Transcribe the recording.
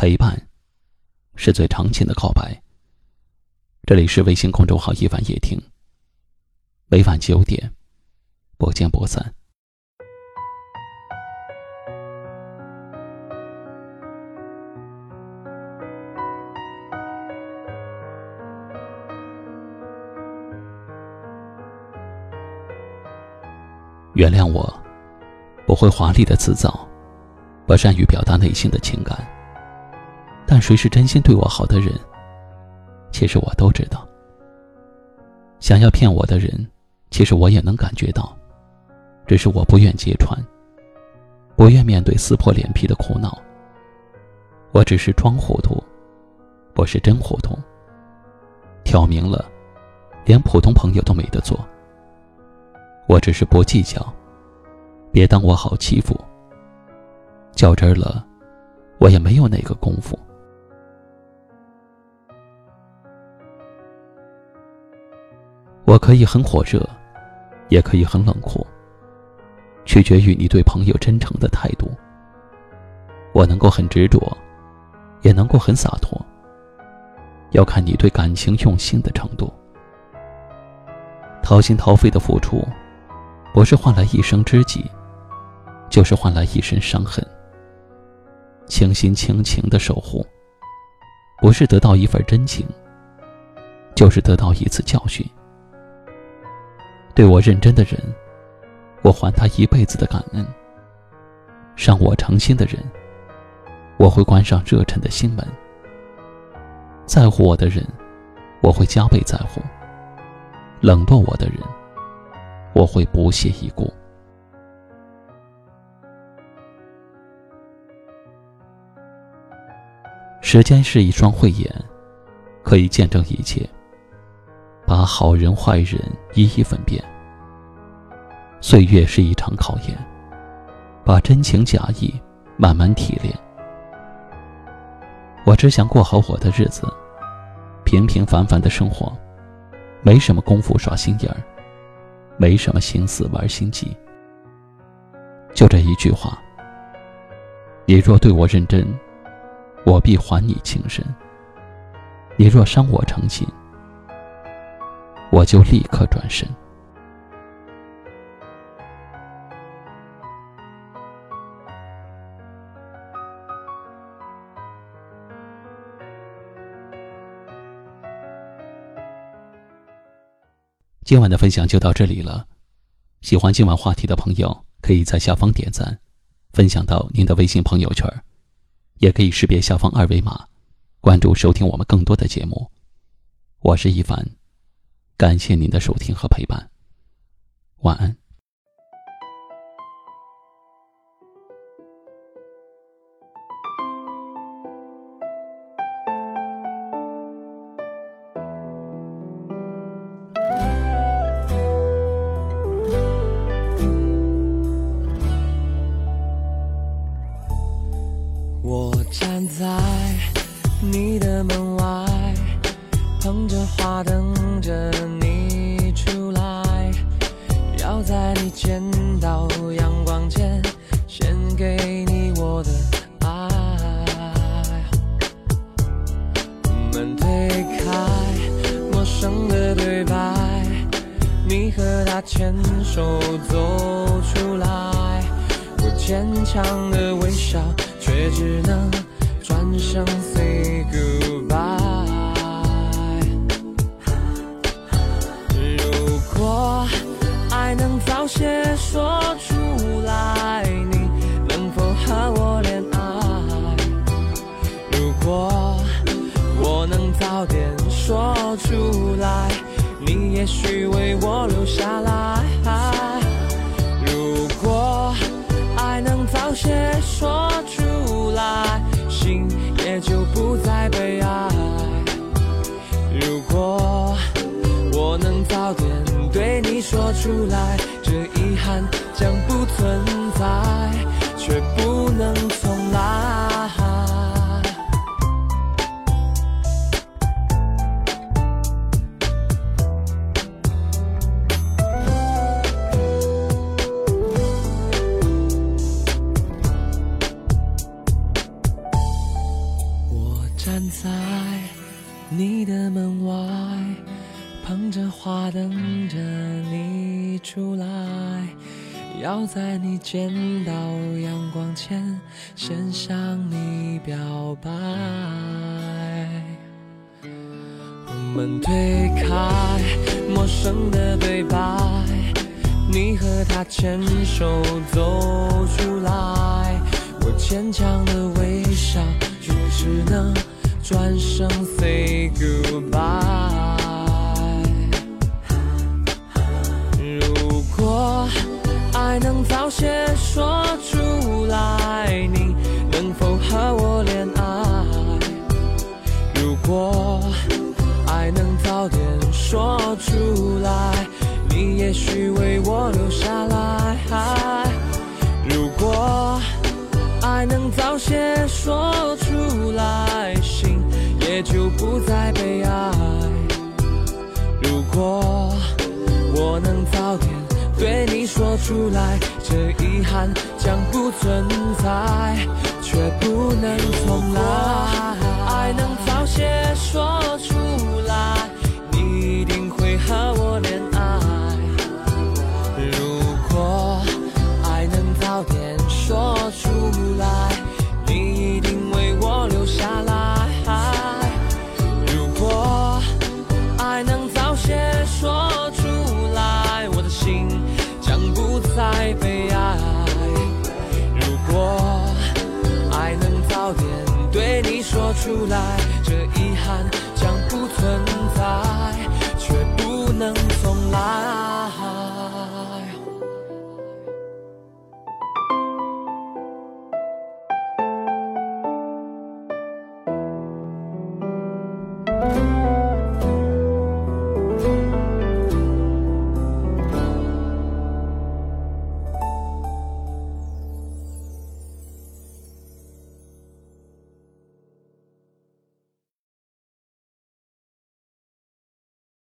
陪伴，是最长情的告白。这里是微信公众号“一晚夜听”，每晚九点，不见不散。原谅我，不会华丽的辞藻，不善于表达内心的情感。但谁是真心对我好的人，其实我都知道。想要骗我的人，其实我也能感觉到，只是我不愿揭穿，不愿面对撕破脸皮的苦恼。我只是装糊涂，不是真糊涂。挑明了，连普通朋友都没得做。我只是不计较，别当我好欺负。较真儿了，我也没有那个功夫。我可以很火热，也可以很冷酷，取决于你对朋友真诚的态度。我能够很执着，也能够很洒脱，要看你对感情用心的程度。掏心掏肺的付出。不是换来一生知己，就是换来一身伤痕。倾心倾情的守护，不是得到一份真情，就是得到一次教训。对我认真的人，我还他一辈子的感恩；伤我诚心的人，我会关上热忱的心门。在乎我的人，我会加倍在乎；冷落我的人，我会不屑一顾。时间是一双慧眼，可以见证一切，把好人坏人一一分辨。岁月是一场考验，把真情假意慢慢提炼。我只想过好我的日子，平平凡凡的生活，没什么功夫耍心眼儿。没什么心思玩心计，就这一句话。你若对我认真，我必还你情深；你若伤我诚心，我就立刻转身。今晚的分享就到这里了，喜欢今晚话题的朋友可以在下方点赞，分享到您的微信朋友圈，也可以识别下方二维码，关注收听我们更多的节目。我是一凡，感谢您的收听和陪伴，晚安。我站在你的门外，捧着花等着你出来，要在你见到阳光前，献给你我的爱。门推开，陌生的对白，你和他牵手走出来，我坚强的微笑。却只能转身 say goodbye。爱能早些说出来，你能否和我恋爱？如果我能早点说出来，你也许为我留下来。如果爱能早些说出来。心也就不再悲哀。如果我能早点对你说出来，这遗憾将不存在，却不能重来。我站在你的门外，捧着花等着你出来，要在你见到阳光前先向你表白。我们推开陌生的对白，你和他牵手走出来，我牵强的微笑，却只能。转身 say goodbye。能早些说出来，你能否和我恋爱？如果爱能早点说出来，你也许为我留下来。如果爱能早些说出来。心也就不再悲哀。如果我能早点对你说出来，这遗憾将不存在，却不能重来。爱能早些说出来，你一定会和我恋爱。爱被爱，如果爱能早点对你说出来，这遗憾将不存在。